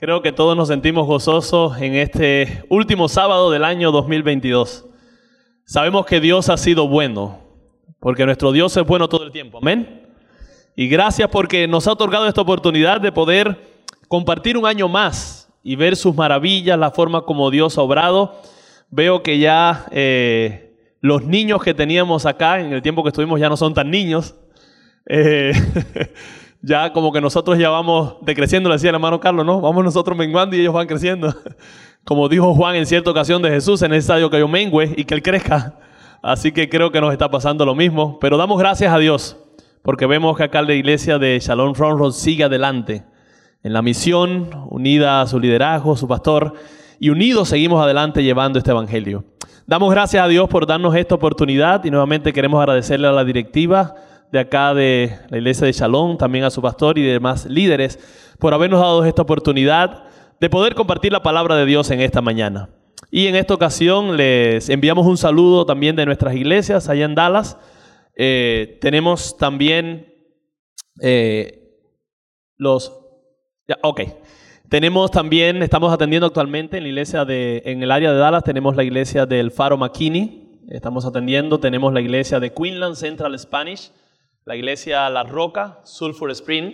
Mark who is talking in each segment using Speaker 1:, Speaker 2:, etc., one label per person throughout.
Speaker 1: Creo que todos nos sentimos gozosos en este último sábado del año 2022. Sabemos que Dios ha sido bueno, porque nuestro Dios es bueno todo el tiempo. Amén. Y gracias porque nos ha otorgado esta oportunidad de poder compartir un año más y ver sus maravillas, la forma como Dios ha obrado. Veo que ya eh, los niños que teníamos acá en el tiempo que estuvimos ya no son tan niños. Eh, ya como que nosotros ya vamos decreciendo, le decía el hermano Carlos, ¿no? Vamos nosotros menguando y ellos van creciendo. Como dijo Juan en cierta ocasión de Jesús, es necesario que yo mengue y que él crezca. Así que creo que nos está pasando lo mismo. Pero damos gracias a Dios, porque vemos que acá la iglesia de Shalom Front sigue adelante en la misión, unida a su liderazgo, su pastor, y unidos seguimos adelante llevando este evangelio. Damos gracias a Dios por darnos esta oportunidad y nuevamente queremos agradecerle a la directiva de acá de la iglesia de Shalom, también a su pastor y demás líderes, por habernos dado esta oportunidad de poder compartir la palabra de Dios en esta mañana. Y en esta ocasión les enviamos un saludo también de nuestras iglesias allá en Dallas. Eh, tenemos también eh, los... Ya, ok. Tenemos también, estamos atendiendo actualmente en la iglesia de, en el área de Dallas, tenemos la iglesia del Faro McKinney, estamos atendiendo, tenemos la iglesia de Queensland Central Spanish, la iglesia La Roca, Sulphur Spring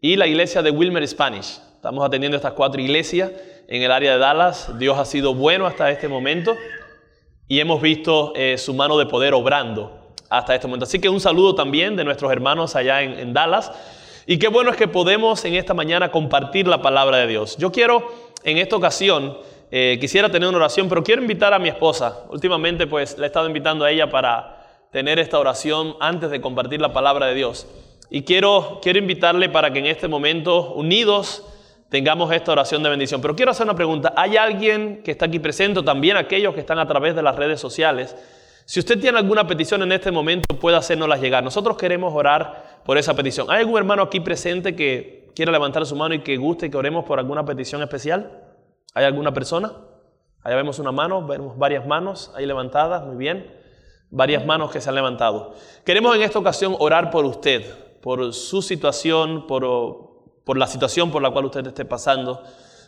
Speaker 1: y la iglesia de Wilmer Spanish. Estamos atendiendo estas cuatro iglesias en el área de Dallas. Dios ha sido bueno hasta este momento y hemos visto eh, su mano de poder obrando hasta este momento. Así que un saludo también de nuestros hermanos allá en, Dallas. Y qué bueno es que podemos en esta mañana compartir la palabra de Dios. Yo quiero en esta ocasión, eh, quisiera tener una oración, pero quiero invitar a mi esposa. Últimamente pues le he estado invitando a ella para tener esta oración antes de compartir la palabra de Dios. Y quiero, quiero invitarle para que en este momento, unidos, tengamos esta oración de bendición. Pero quiero hacer una pregunta. ¿Hay alguien que está aquí presente, también aquellos que están a través de las redes sociales? Si usted tiene alguna petición en este momento, puede hacernoslas llegar. Nosotros queremos orar por esa petición. ¿Hay algún hermano aquí presente que quiera levantar su mano y que guste que oremos por alguna petición especial? ¿Hay alguna persona? Allá vemos una mano, vemos varias manos ahí levantadas, muy bien varias manos que se han levantado. Queremos en esta ocasión orar por usted, por su situación, por, la situación por la cual usted esté pasando,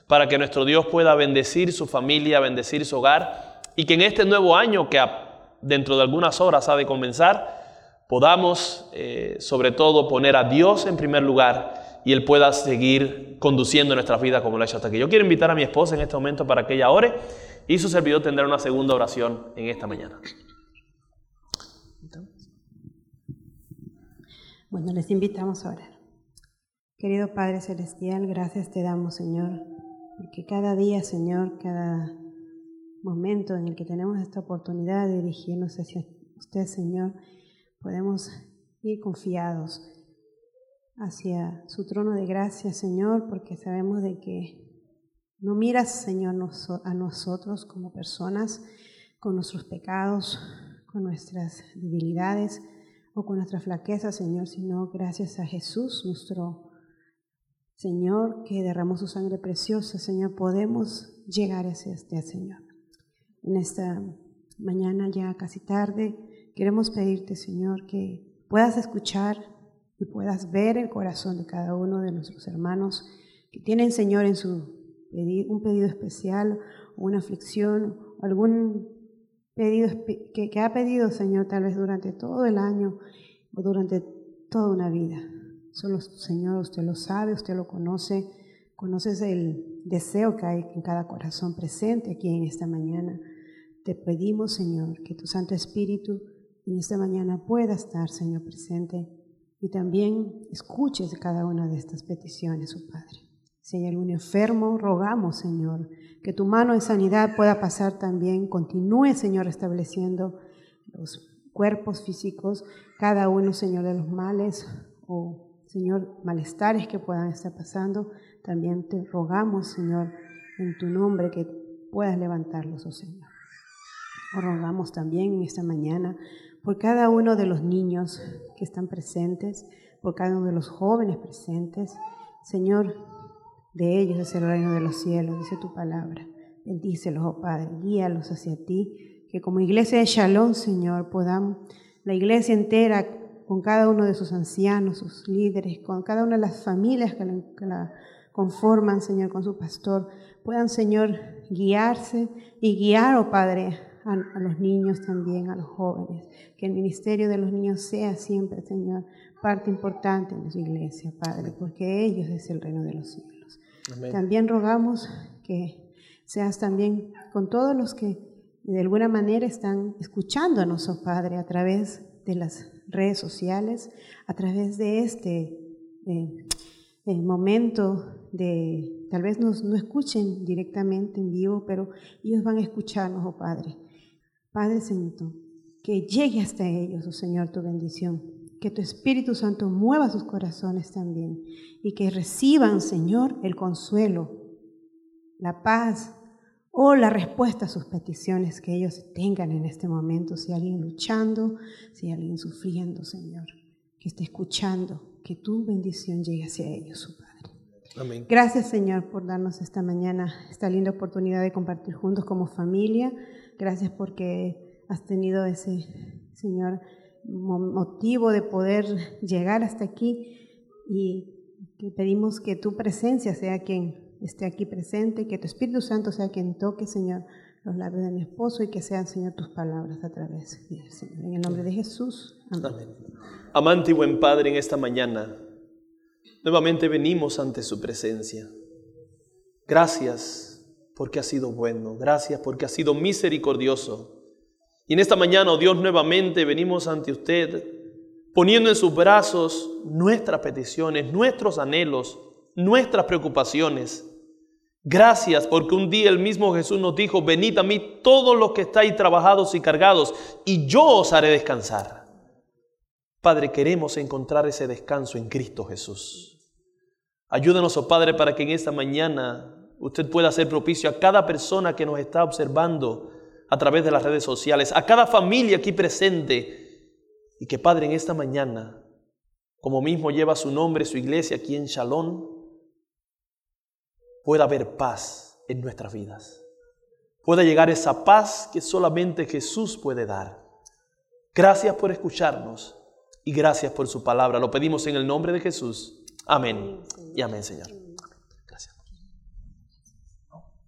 Speaker 1: para que nuestro Dios pueda bendecir su familia, bendecir su hogar y que en este nuevo año que dentro de algunas horas ha de comenzar, podamos eh, sobre todo poner a Dios en primer lugar y Él pueda seguir conduciendo nuestras vidas como lo ha hecho hasta aquí. Yo quiero invitar a mi esposa en este momento para que ella ore y su servidor tendrá una segunda oración en esta mañana.
Speaker 2: Bueno, les invitamos a orar. Querido Padre Celestial, gracias te damos, Señor, porque cada día, Señor, cada momento en el que tenemos esta oportunidad de dirigirnos hacia usted, Señor, podemos ir confiados hacia su trono de gracia, Señor, porque sabemos de que no miras, Señor, a nosotros como personas con nuestros pecados, con nuestras debilidades, o con nuestra flaqueza, Señor, sino gracias a Jesús, nuestro Señor, que derramó su sangre preciosa, Señor, podemos llegar hacia este Señor. En esta mañana ya casi tarde, queremos pedirte, Señor, que puedas escuchar y puedas ver el corazón de cada uno de nuestros hermanos que tienen, Señor, en su pedido, un pedido especial, una aflicción, algún pedidos que, ha pedido, Señor, tal vez durante todo el año o durante toda una vida. Solo, Señor, usted lo sabe, usted lo conoce, conoces el deseo que hay en cada corazón presente aquí en esta mañana. Te pedimos, Señor, que tu Santo Espíritu en esta mañana pueda estar, Señor, presente y también escuches cada una de estas peticiones, su oh Padre. Si hay algún enfermo, rogamos, Señor, que tu mano de sanidad pueda pasar también. Continúe, Señor, estableciendo los cuerpos físicos, cada uno, Señor, de los males o, Señor, malestares que puedan estar pasando. También te rogamos, Señor, en tu nombre, que puedas levantarlos, oh Señor. rogamos también en esta mañana por cada uno de los niños que están presentes, por cada uno de los jóvenes presentes. Señor, de ellos es el reino de los cielos, dice tu palabra. Bendícelos, oh Padre, guíalos hacia ti, que como iglesia de Shalom, Señor, podamos, la iglesia entera, con cada uno de sus ancianos, sus líderes, con cada una de las familias que la, conforman, Señor, con su pastor, puedan, Señor, guiarse y guiar, oh Padre, a, los niños también, a los jóvenes. Que el ministerio de los niños sea siempre, Señor, parte importante en su iglesia, Padre, porque ellos es el reino de los cielos. También rogamos que seas también con todos los que de alguna manera están escuchándonos, oh Padre, a través de las redes sociales, a través de este eh, eh, momento de, tal vez nos, no escuchen directamente en vivo, pero ellos van a escucharnos, oh Padre. Padre Santo, que llegue hasta ellos, oh Señor, tu bendición. Que tu Espíritu Santo mueva sus corazones también y que reciban, Señor, el consuelo, la paz o la respuesta a sus peticiones que ellos tengan en este momento. Si alguien luchando, si alguien sufriendo, Señor, que esté escuchando, que tu bendición llegue hacia ellos, su Padre.
Speaker 1: Amén.
Speaker 2: Gracias, Señor, por darnos esta mañana esta linda oportunidad de compartir juntos como familia. Gracias porque has tenido ese, Señor, motivo de poder llegar hasta aquí y que pedimos que tu presencia sea quien esté aquí presente, que tu Espíritu Santo sea quien toque, Señor, los labios de mi esposo y que sean, Señor, tus palabras a través de él, Señor. En el nombre de Jesús. Amén.
Speaker 1: Amante y buen Padre, en esta mañana, nuevamente venimos ante su presencia. Gracias porque ha sido bueno, gracias porque ha sido misericordioso. Y en esta mañana, oh Dios, nuevamente venimos ante usted, poniendo en sus brazos nuestras peticiones, nuestros anhelos, nuestras preocupaciones. Gracias porque un día el mismo Jesús nos dijo, venid a mí todos los que estáis trabajados y cargados, y yo os haré descansar. Padre, queremos encontrar ese descanso en Cristo Jesús. Ayúdanos, oh Padre, para que en esta mañana usted pueda ser propicio a cada persona que nos está observando a través de las redes sociales, a cada familia aquí presente, y que Padre, en esta mañana, como mismo lleva su nombre, su iglesia aquí en Shalom, pueda haber paz en nuestras vidas. Pueda llegar esa paz que solamente Jesús puede dar. Gracias por escucharnos y gracias por su palabra. Lo pedimos en el nombre de Jesús. Amén. Y amén, Señor. Gracias.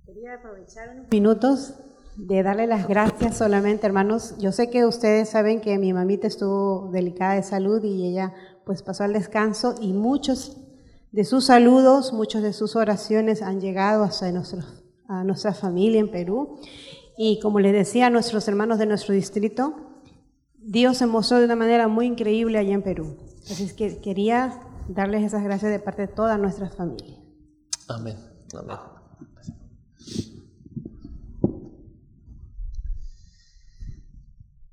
Speaker 2: Quería aprovechar unos minutos de darle las gracias solamente, hermanos. Yo sé que ustedes saben que mi mamita estuvo delicada de salud y ella pues pasó al descanso y muchos de sus saludos, muchas de sus oraciones han llegado hasta nuestro, a nuestra familia en Perú. Y como les decía a nuestros hermanos de nuestro distrito, Dios se mostró de una manera muy increíble allá en Perú. Así es que quería darles esas gracias de parte de toda nuestra familia.
Speaker 1: Amén. Amén.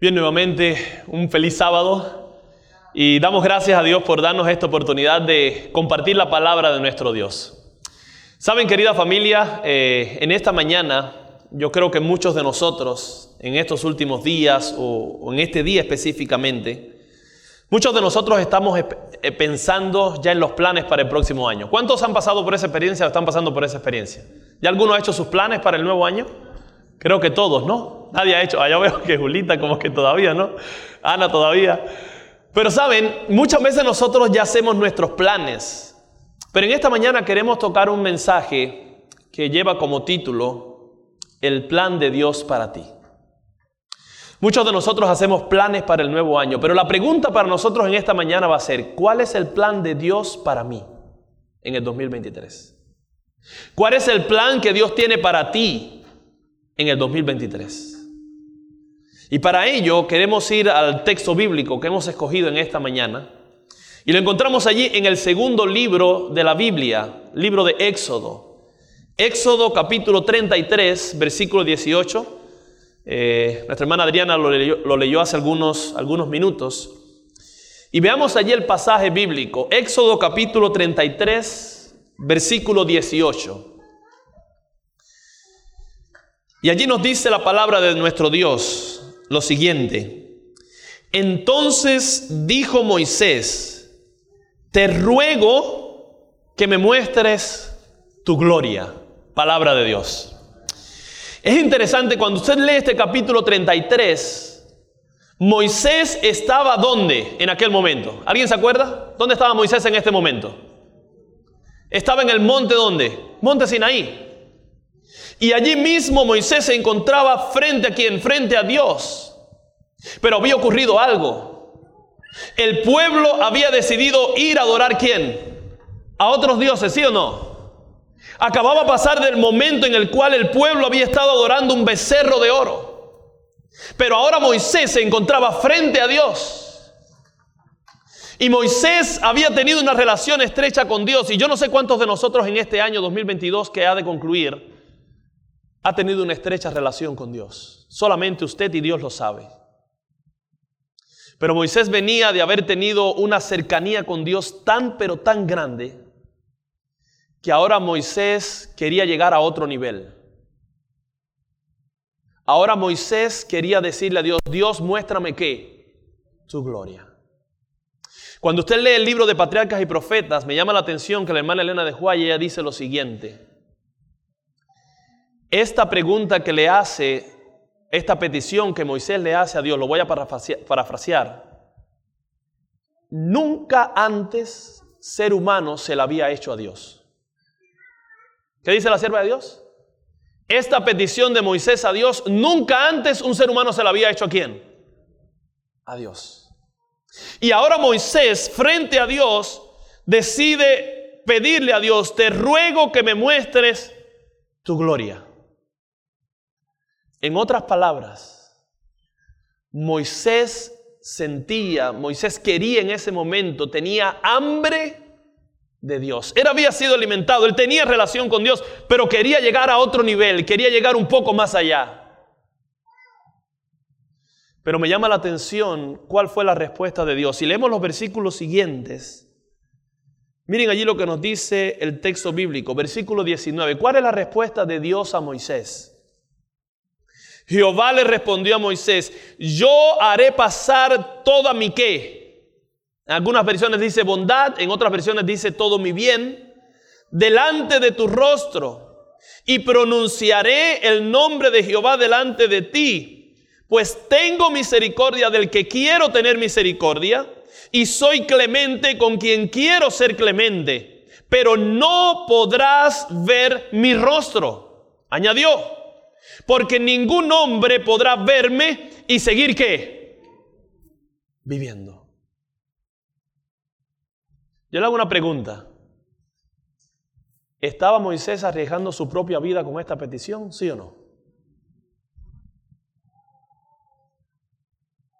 Speaker 1: Bien, nuevamente un feliz sábado y damos gracias a Dios por darnos esta oportunidad de compartir la palabra de nuestro Dios. Saben, querida familia, eh, en esta mañana yo creo que muchos de nosotros, en estos últimos días o, en este día específicamente, muchos de nosotros estamos eh, pensando ya en los planes para el próximo año. ¿Cuántos han pasado por esa experiencia o están pasando por esa experiencia? ¿Ya alguno ha hecho sus planes para el nuevo año? Creo que todos, ¿no? Nadie ha hecho. Allá veo que Julita como que todavía, ¿no? Ana todavía. Pero saben, muchas veces nosotros ya hacemos nuestros planes. Pero en esta mañana queremos tocar un mensaje que lleva como título El plan de Dios para ti. Muchos de nosotros hacemos planes para el nuevo año, pero la pregunta para nosotros en esta mañana va a ser, ¿cuál es el plan de Dios para mí en el 2023? ¿Cuál es el plan que Dios tiene para ti en el 2023. Y para ello queremos ir al texto bíblico que hemos escogido en esta mañana. Y lo encontramos allí en el segundo libro de la Biblia, libro de Éxodo. Éxodo capítulo 33, versículo 18. Eh, nuestra hermana Adriana lo leyó, lo leyó hace algunos, algunos minutos. Y veamos allí el pasaje bíblico. Éxodo capítulo 33, versículo 18. Y allí nos dice la palabra de nuestro Dios lo siguiente. Entonces dijo Moisés, te ruego que me muestres tu gloria. Palabra de Dios. Es interesante cuando usted lee este capítulo 33, Moisés estaba ¿dónde en aquel momento? ¿Alguien se acuerda? ¿Dónde estaba Moisés en este momento? Estaba en el monte donde? Monte Sinaí. Y allí mismo Moisés se encontraba frente a quien, frente a Dios. Pero había ocurrido algo. El pueblo había decidido ir a adorar quién? A otros dioses, ¿sí o no? Acababa de pasar del momento en el cual el pueblo había estado adorando un becerro de oro. Pero ahora Moisés se encontraba frente a Dios. Y Moisés había tenido una relación estrecha con Dios. Y yo no sé cuántos de nosotros en este año 2022 que ha de concluir ha tenido una estrecha relación con Dios. Solamente usted y Dios lo sabe. Pero Moisés venía de haber tenido una cercanía con Dios tan pero tan grande que ahora Moisés quería llegar a otro nivel. Ahora Moisés quería decirle a Dios, Dios muéstrame qué, tu gloria. Cuando usted lee el libro de Patriarcas y Profetas, me llama la atención que la hermana Elena de Juárez ella dice lo siguiente. Esta pregunta que le hace, esta petición que Moisés le hace a Dios, lo voy a parafrasear. Nunca antes ser humano se la había hecho a Dios. ¿Qué dice la sierva de Dios? Esta petición de Moisés a Dios, nunca antes un ser humano se la había hecho a quién? A Dios. Y ahora Moisés, frente a Dios, decide pedirle a Dios, te ruego que me muestres tu gloria. En otras palabras, Moisés sentía, Moisés quería en ese momento, tenía hambre de Dios. Él había sido alimentado, él tenía relación con Dios, pero quería llegar a otro nivel, quería llegar un poco más allá. Pero me llama la atención cuál fue la respuesta de Dios. Si leemos los versículos siguientes, miren allí lo que nos dice el texto bíblico, versículo 19. ¿Cuál es la respuesta de Dios a Moisés? Jehová le respondió a Moisés, yo haré pasar toda mi qué. En algunas versiones dice bondad, en otras versiones dice todo mi bien, delante de tu rostro, y pronunciaré el nombre de Jehová delante de ti pues tengo misericordia del que quiero tener misericordia y soy clemente con quien quiero ser clemente, pero no podrás ver mi rostro. Añadió, porque ningún hombre podrá verme y seguir qué? Viviendo. Yo le hago una pregunta. ¿Estaba Moisés arriesgando su propia vida con esta petición? ¿Sí o no?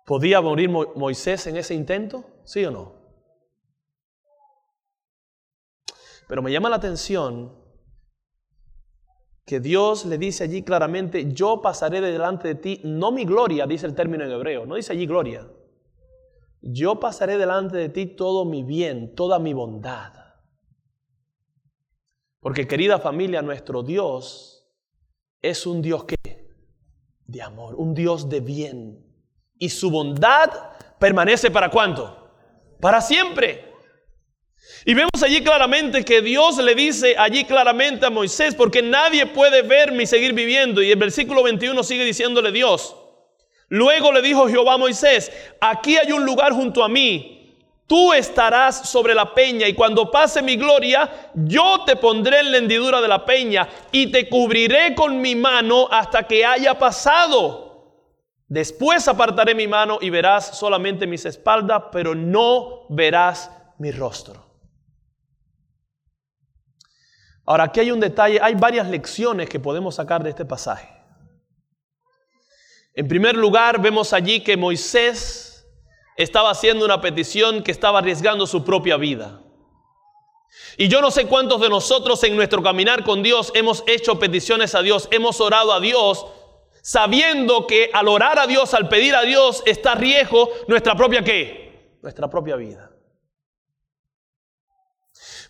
Speaker 1: ¿Podía morir Moisés en ese intento? ¿Sí o no? Pero me llama la atención que Dios le dice allí claramente, yo pasaré delante de ti, no mi gloria, dice el término en hebreo, no dice allí gloria. Yo pasaré delante de ti todo mi bien, toda mi bondad. Porque querida familia, nuestro Dios es un Dios que de amor, un Dios de bien y su bondad permanece para cuánto? Para siempre. Y vemos allí claramente que Dios le dice allí claramente a Moisés, porque nadie puede verme y seguir viviendo. Y el versículo 21 sigue diciéndole Dios. Luego le dijo Jehová a Moisés, aquí hay un lugar junto a mí. Tú estarás sobre la peña y cuando pase mi gloria, yo te pondré en la hendidura de la peña y te cubriré con mi mano hasta que haya pasado. Después apartaré mi mano y verás solamente mis espaldas, pero no verás mi rostro. Ahora, aquí hay un detalle, hay varias lecciones que podemos sacar de este pasaje. En primer lugar, vemos allí que Moisés estaba haciendo una petición que estaba arriesgando su propia vida. Y yo no sé cuántos de nosotros en nuestro caminar con Dios hemos hecho peticiones a Dios, hemos orado a Dios sabiendo que al orar a Dios, al pedir a Dios, está riesgo nuestra propia qué? Nuestra propia vida.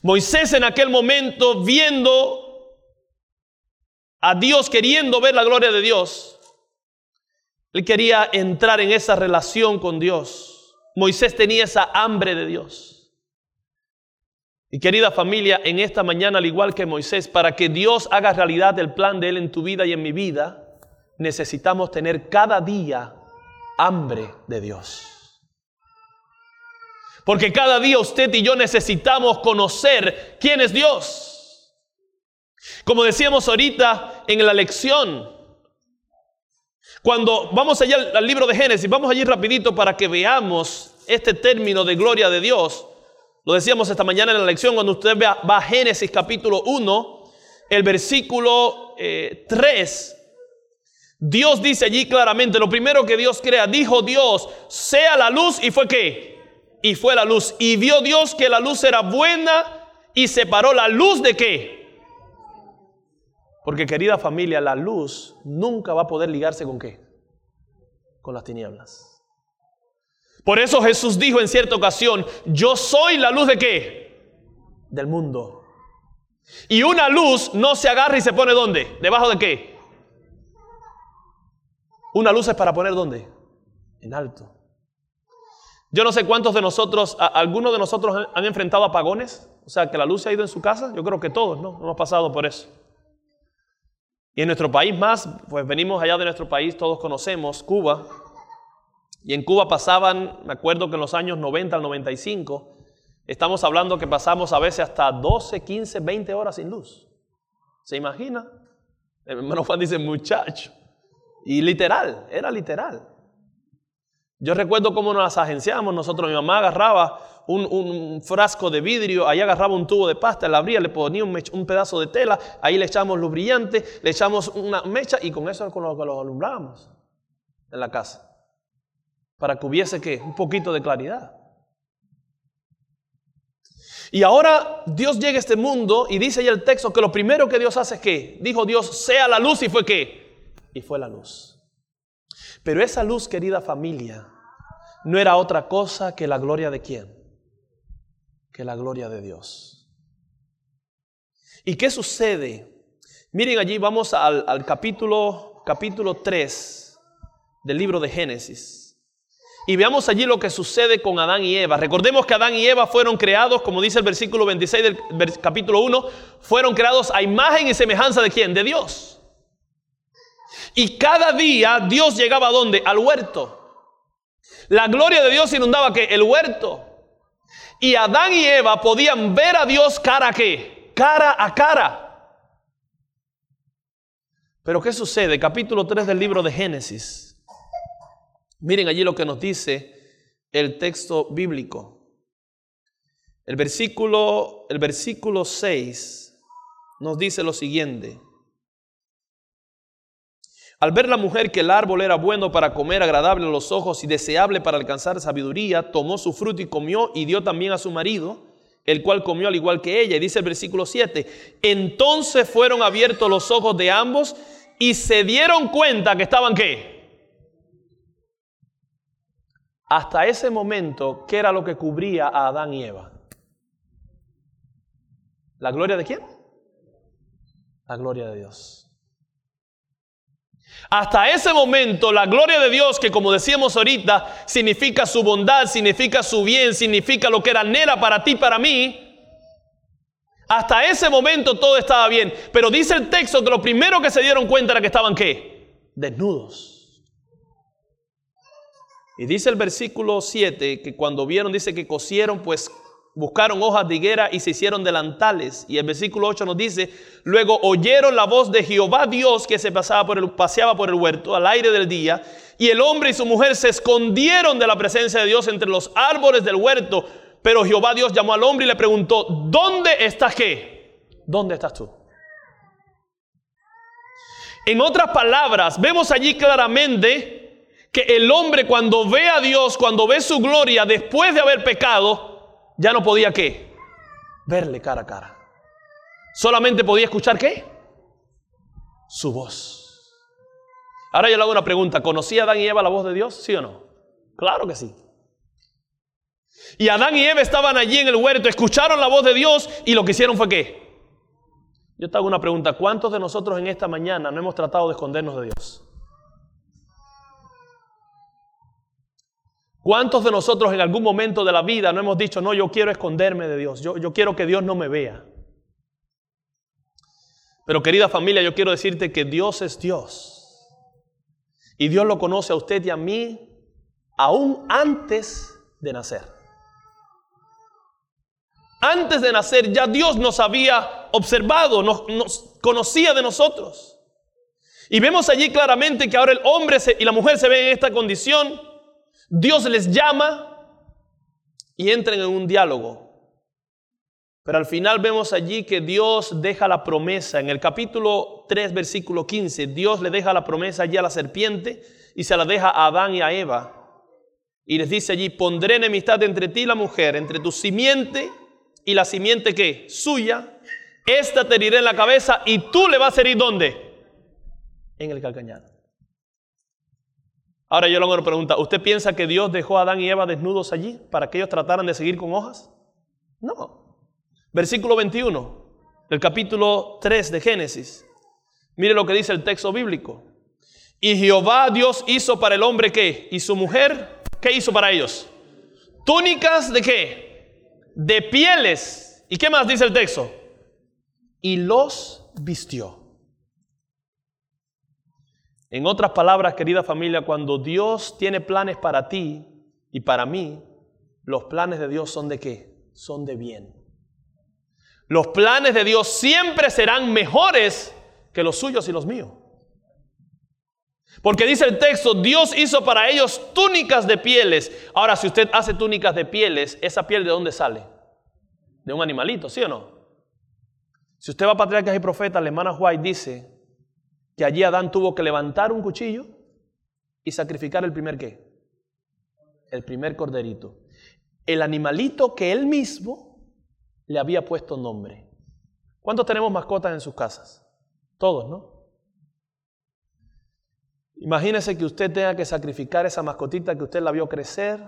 Speaker 1: Moisés en aquel momento viendo a Dios, queriendo ver la gloria de Dios, él quería entrar en esa relación con Dios. Moisés tenía esa hambre de Dios. Y querida familia, en esta mañana, al igual que Moisés, para que Dios haga realidad el plan de Él en tu vida y en mi vida, necesitamos tener cada día hambre de Dios. Porque cada día usted y yo necesitamos conocer quién es Dios. Como decíamos ahorita en la lección, cuando vamos allá al, libro de Génesis, vamos allí rapidito para que veamos este término de gloria de Dios. Lo decíamos esta mañana en la lección, cuando usted va a Génesis capítulo 1, el versículo 3, eh, Dios dice allí claramente, lo primero que Dios crea, dijo Dios, sea la luz y fue qué? Y fue la luz. Y vio Dios que la luz era buena y separó la luz de qué? Porque querida familia, la luz nunca va a poder ligarse con qué? Con las tinieblas. Por eso Jesús dijo en cierta ocasión, yo soy la luz de qué? Del mundo. Y una luz no se agarra y se pone ¿dónde? ¿Debajo de qué? Una luz es para poner ¿dónde? En alto. Yo no sé cuántos de nosotros, algunos de nosotros han enfrentado apagones, o sea, que la luz se ha ido en su casa. Yo creo que todos, ¿no? Hemos pasado por eso. Y en nuestro país más, pues venimos allá de nuestro país, todos conocemos Cuba. Y en Cuba pasaban, me acuerdo que en los años 90 al 95, estamos hablando que pasamos a veces hasta 12, 15, 20 horas sin luz. ¿Se imagina? El hermano Juan dice, muchacho. Y literal, era literal. Yo recuerdo cómo nos las agenciamos. Nosotros, mi mamá agarraba un, frasco de vidrio, ahí agarraba un tubo de pasta, la abría, le ponía un, pedazo de tela, ahí le echamos luz brillante, le echamos una mecha y con eso con lo que lo alumbrábamos en la casa. Para que hubiese que un poquito de claridad. Y ahora Dios llega a este mundo y dice ahí el texto que lo primero que Dios hace es que dijo Dios, sea la luz y fue qué? Y fue la luz. Pero esa luz, querida familia, no era otra cosa que la gloria de quién? Que la gloria de Dios. ¿Y qué sucede? Miren allí, vamos al, capítulo, capítulo 3 del libro de Génesis. Y veamos allí lo que sucede con Adán y Eva. Recordemos que Adán y Eva fueron creados, como dice el versículo 26 del capítulo 1, fueron creados a imagen y semejanza de quién? De Dios. Y cada día Dios llegaba a dónde? Al huerto. La gloria de Dios inundaba que el huerto. Y Adán y Eva podían ver a Dios cara a qué? Cara a cara. Pero ¿qué sucede? Capítulo 3 del libro de Génesis. Miren allí lo que nos dice el texto bíblico. El versículo, el versículo 6 nos dice lo siguiente. Al ver la mujer que el árbol era bueno para comer, agradable a los ojos y deseable para alcanzar sabiduría, tomó su fruto y comió y dio también a su marido, el cual comió al igual que ella. Y dice el versículo 7, entonces fueron abiertos los ojos de ambos y se dieron cuenta que estaban qué. Hasta ese momento, ¿qué era lo que cubría a Adán y Eva? ¿La gloria de quién? La gloria de Dios. Hasta ese momento la gloria de Dios, que como decíamos ahorita, significa su bondad, significa su bien, significa lo que era anhela para ti, para mí, hasta ese momento todo estaba bien. Pero dice el texto que lo primero que se dieron cuenta era que estaban qué? Desnudos. Y dice el versículo 7 que cuando vieron, dice que cosieron pues buscaron hojas de higuera y se hicieron delantales. Y el versículo 8 nos dice, luego oyeron la voz de Jehová Dios que se pasaba por el, paseaba por el huerto al aire del día, y el hombre y su mujer se escondieron de la presencia de Dios entre los árboles del huerto. Pero Jehová Dios llamó al hombre y le preguntó, ¿dónde estás qué? ¿Dónde estás tú? En otras palabras, vemos allí claramente que el hombre cuando ve a Dios, cuando ve su gloria después de haber pecado, ya no podía qué? Verle cara a cara. Solamente podía escuchar qué? Su voz. Ahora yo le hago una pregunta. ¿Conocía Adán y Eva la voz de Dios? ¿Sí o no? Claro que sí. Y Adán y Eva estaban allí en el huerto, escucharon la voz de Dios y lo que hicieron fue qué? Yo te hago una pregunta. ¿Cuántos de nosotros en esta mañana no hemos tratado de escondernos de Dios? ¿Cuántos de nosotros en algún momento de la vida no hemos dicho, no, yo quiero esconderme de Dios, yo, yo quiero que Dios no me vea? Pero querida familia, yo quiero decirte que Dios es Dios. Y Dios lo conoce a usted y a mí aún antes de nacer. Antes de nacer ya Dios nos había observado, nos, nos conocía de nosotros. Y vemos allí claramente que ahora el hombre y la mujer se ven en esta condición. Dios les llama y entran en un diálogo. Pero al final vemos allí que Dios deja la promesa. En el capítulo 3, versículo 15, Dios le deja la promesa allí a la serpiente y se la deja a Adán y a Eva. Y les dice allí, pondré enemistad entre ti y la mujer, entre tu simiente y la simiente que suya. Esta te heriré en la cabeza y tú le vas a herir ¿dónde? En el calcañar. Ahora yo le hago una pregunta. ¿Usted piensa que Dios dejó a Adán y Eva desnudos allí para que ellos trataran de seguir con hojas? No. Versículo 21 del capítulo 3 de Génesis. Mire lo que dice el texto bíblico. Y Jehová Dios hizo para el hombre qué? Y su mujer, ¿qué hizo para ellos? Túnicas de qué? De pieles. ¿Y qué más dice el texto? Y los vistió. En otras palabras, querida familia, cuando Dios tiene planes para ti y para mí, los planes de Dios son de qué? Son de bien. Los planes de Dios siempre serán mejores que los suyos y los míos. Porque dice el texto, Dios hizo para ellos túnicas de pieles. Ahora, si usted hace túnicas de pieles, ¿esa piel de dónde sale? De un animalito, ¿sí o no? Si usted va a Patriarcas y Profetas, la hermana White dice que allí Adán tuvo que levantar un cuchillo y sacrificar el primer qué? El primer corderito. El animalito que él mismo le había puesto nombre. ¿Cuántos tenemos mascotas en sus casas? Todos, ¿no? Imagínese que usted tenga que sacrificar esa mascotita que usted la vio crecer,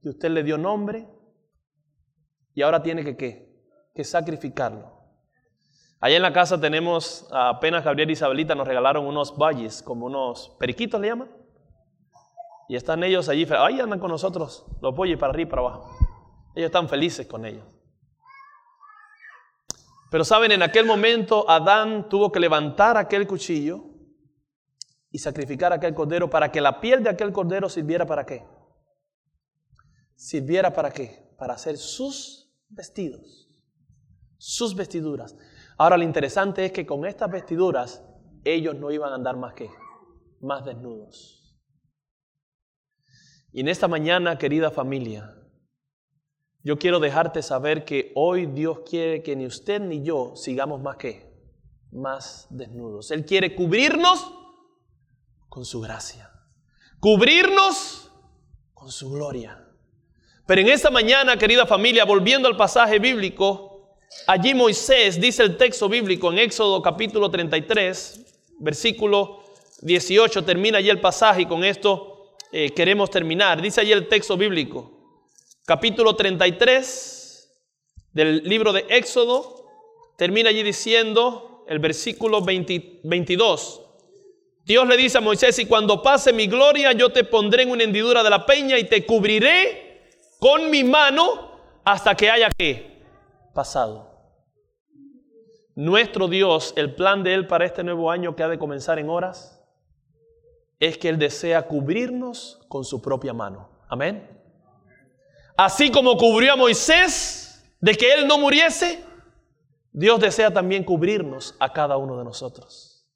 Speaker 1: que usted le dio nombre, y ahora tiene que qué? Que sacrificarlo. Allá en la casa tenemos, apenas Gabriel y Isabelita nos regalaron unos valles, como unos periquitos le llaman. Y están ellos allí, ahí andan con nosotros, los pollos para arriba y para abajo. Ellos están felices con ellos. Pero saben, en aquel momento Adán tuvo que levantar aquel cuchillo y sacrificar aquel cordero para que la piel de aquel cordero sirviera para qué? Sirviera para qué? Para hacer sus vestidos, sus vestiduras. Ahora lo interesante es que con estas vestiduras ellos no iban a andar más que más desnudos. Y en esta mañana, querida familia, yo quiero dejarte saber que hoy Dios quiere que ni usted ni yo sigamos más que más desnudos. Él quiere cubrirnos con su gracia, cubrirnos con su gloria. Pero en esta mañana, querida familia, volviendo al pasaje bíblico, allí Moisés dice el texto bíblico en Éxodo capítulo 33, versículo 18, termina allí el pasaje y con esto eh, queremos terminar. Dice allí el texto bíblico capítulo 33 del libro de Éxodo, termina allí diciendo el versículo 22. Dios le dice a Moisés, y cuando pase mi gloria, yo te pondré en una hendidura de la peña y te cubriré con mi mano hasta que haya que pasado. Nuestro Dios, el plan de Él para este nuevo año que ha de comenzar en horas, es que Él desea cubrirnos con su propia mano. Amén. Así como cubrió a Moisés de que él no muriese, Dios desea también cubrirnos a cada uno de nosotros.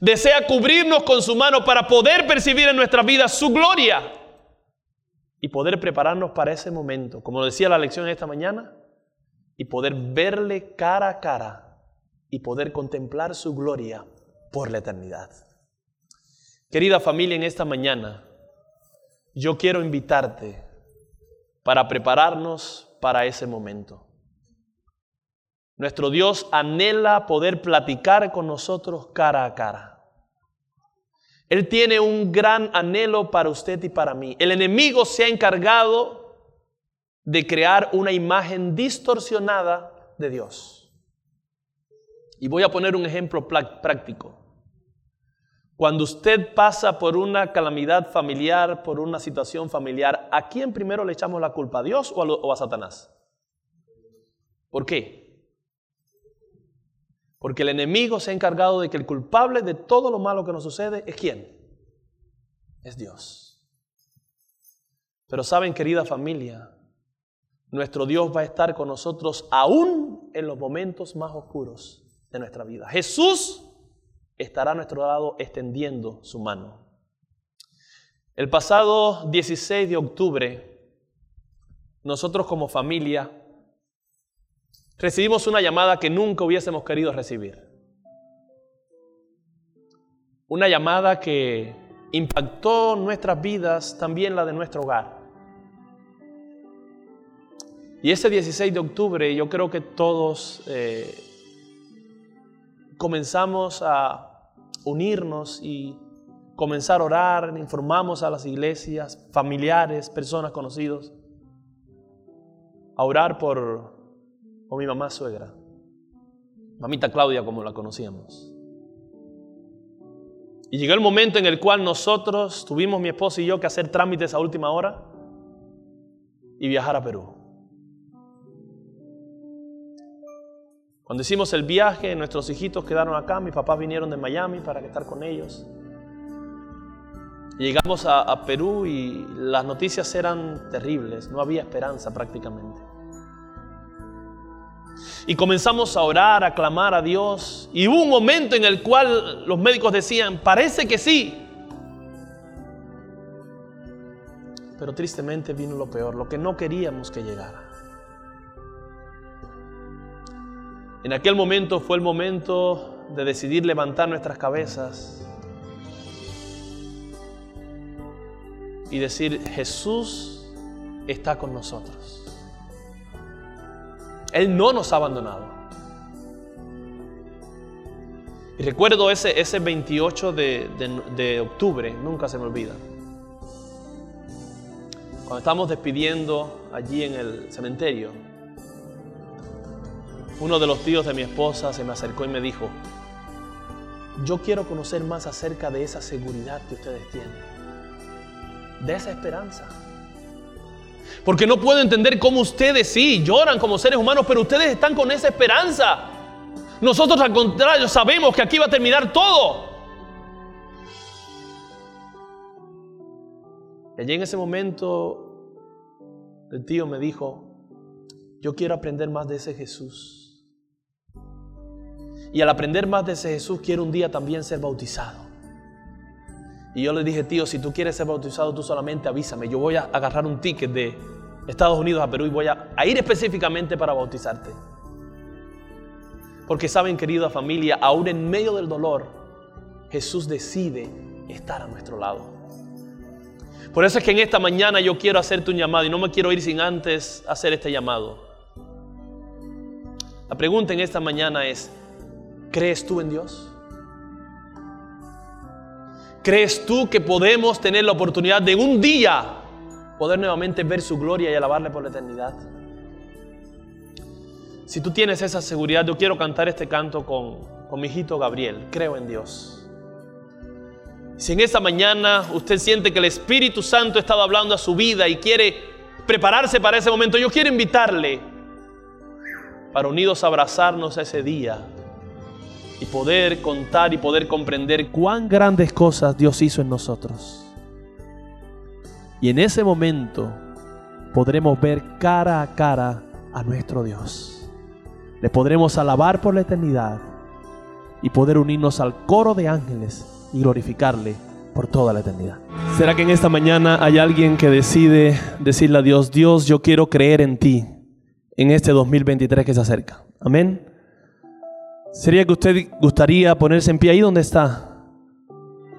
Speaker 1: Desea cubrirnos con su mano para poder percibir en nuestra vida su gloria y poder prepararnos para ese momento, como decía la lección esta mañana, y poder verle cara a cara y poder contemplar su gloria por la eternidad. Querida familia, en esta mañana yo quiero invitarte para prepararnos para ese momento. Nuestro Dios anhela poder platicar con nosotros cara a cara. Él tiene un gran anhelo para usted y para mí. El enemigo se ha encargado de crear una imagen distorsionada de Dios. Y voy a poner un ejemplo práctico. Cuando usted pasa por una calamidad familiar, por una situación familiar, ¿a quién primero le echamos la culpa? ¿A Dios o a, Satanás? ¿Por qué? Porque el enemigo se ha encargado de que el culpable de todo lo malo que nos sucede es quién? Es Dios. Pero saben, querida familia, nuestro Dios va a estar con nosotros aún en los momentos más oscuros de nuestra vida. Jesús estará a nuestro lado extendiendo su mano. El pasado 16 de octubre, nosotros como familia recibimos una llamada que nunca hubiésemos querido recibir. Una llamada que impactó nuestras vidas, también la de nuestro hogar. Y ese 16 de octubre yo creo que todos eh, comenzamos a unirnos y comenzar a orar, informamos a las iglesias, familiares, personas conocidos, a orar por, por mi mamá suegra, mamita Claudia como la conocíamos. Y llegó el momento en el cual nosotros tuvimos, mi esposa y yo, que hacer trámites a última hora y viajar a Perú. Cuando hicimos el viaje, nuestros hijitos quedaron acá, mis papás vinieron de Miami para estar con ellos. Llegamos a, a, Perú y las noticias eran terribles, no había esperanza prácticamente. Y comenzamos a orar, a clamar a Dios. Y hubo un momento en el cual los médicos decían, parece que sí. Pero tristemente vino lo peor, lo que no queríamos que llegara. En aquel momento fue el momento de decidir levantar nuestras cabezas y decir, Jesús está con nosotros. Él no nos ha abandonado. Y recuerdo ese, ese 28 de, de, de octubre, nunca se me olvida. Cuando estábamos despidiendo allí en el cementerio, uno de los tíos de mi esposa se me acercó y me dijo, yo quiero conocer más acerca de esa seguridad que ustedes tienen, de esa esperanza. Porque no puedo entender cómo ustedes sí lloran como seres humanos, pero ustedes están con esa esperanza. Nosotros al contrario sabemos que aquí va a terminar todo. Y allí en ese momento el tío me dijo, yo quiero aprender más de ese Jesús. Y al aprender más de ese Jesús, quiero un día también ser bautizado. Y yo le dije, tío, si tú quieres ser bautizado, tú solamente avísame. Yo voy a agarrar un ticket de Estados Unidos a Perú y voy a, a ir específicamente para bautizarte. Porque saben, querida familia, aún en medio del dolor, Jesús decide estar a nuestro lado. Por eso es que en esta mañana yo quiero hacerte un llamado y no me quiero ir sin antes hacer este llamado. La pregunta en esta mañana es, ¿Crees tú en Dios? ¿Crees tú que podemos tener la oportunidad de un día poder nuevamente ver su gloria y alabarle por la eternidad? Si tú tienes esa seguridad, yo quiero cantar este canto con, con mi hijito Gabriel. Creo en Dios. Si en esta mañana usted siente que el Espíritu Santo ha estado hablando a su vida y quiere prepararse para ese momento, yo quiero invitarle para unidos abrazarnos a ese día y poder contar y poder comprender cuán grandes cosas Dios hizo en nosotros. Y en ese momento podremos ver cara a cara a nuestro Dios. Le podremos alabar por la eternidad y poder unirnos al coro de ángeles y glorificarle por toda la eternidad. ¿Será que en esta mañana hay alguien que decide decirle a Dios, Dios, yo quiero creer en ti en este 2023 que se acerca? Amén. Sería que usted gustaría ponerse en pie ahí donde está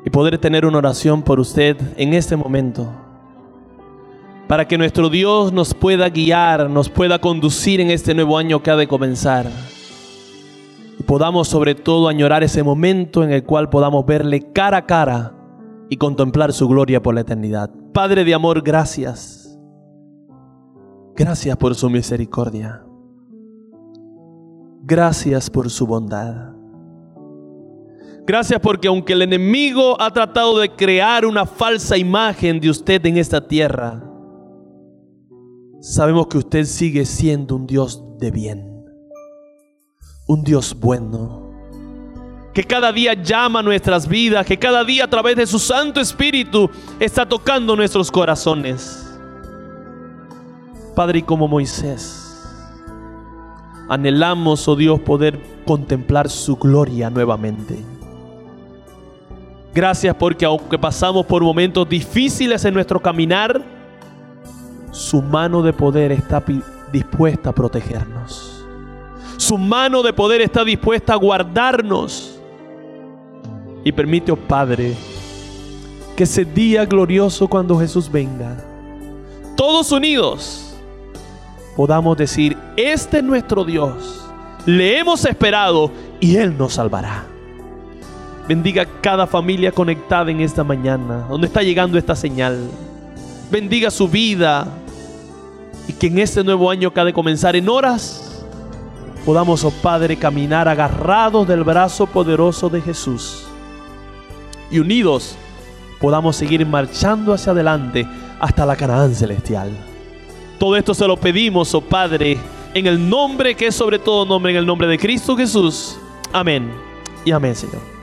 Speaker 1: y poder tener una oración por usted en este momento. Para que nuestro Dios nos pueda guiar, nos pueda conducir en este nuevo año que ha de comenzar. Y podamos sobre todo añorar ese momento en el cual podamos verle cara a cara y contemplar su gloria por la eternidad. Padre de amor, gracias. Gracias por su misericordia. Gracias por su bondad. Gracias porque aunque el enemigo ha tratado de crear una falsa imagen de usted en esta tierra, sabemos que usted sigue siendo un Dios de bien, un Dios bueno, que cada día llama nuestras vidas, que cada día a través de su Santo Espíritu está tocando nuestros corazones. Padre, como Moisés, anhelamos, oh Dios, poder contemplar su gloria nuevamente. Gracias porque aunque pasamos por momentos difíciles en nuestro caminar, su mano de poder está dispuesta a protegernos. Su mano de poder está dispuesta a guardarnos. Y permite, oh Padre, que ese día glorioso cuando Jesús venga, todos unidos, podamos decir, este es nuestro Dios, le hemos esperado y Él nos salvará. Bendiga cada familia conectada en esta mañana, donde está llegando esta señal. Bendiga su vida y que en este nuevo año que ha de comenzar en horas, podamos, oh Padre, caminar agarrados del brazo poderoso de Jesús y unidos podamos seguir marchando hacia adelante hasta la Canaán celestial. Todo esto se lo pedimos, oh Padre, en el nombre que es sobre todo nombre, en el nombre de Cristo Jesús. Amén y amén, Señor.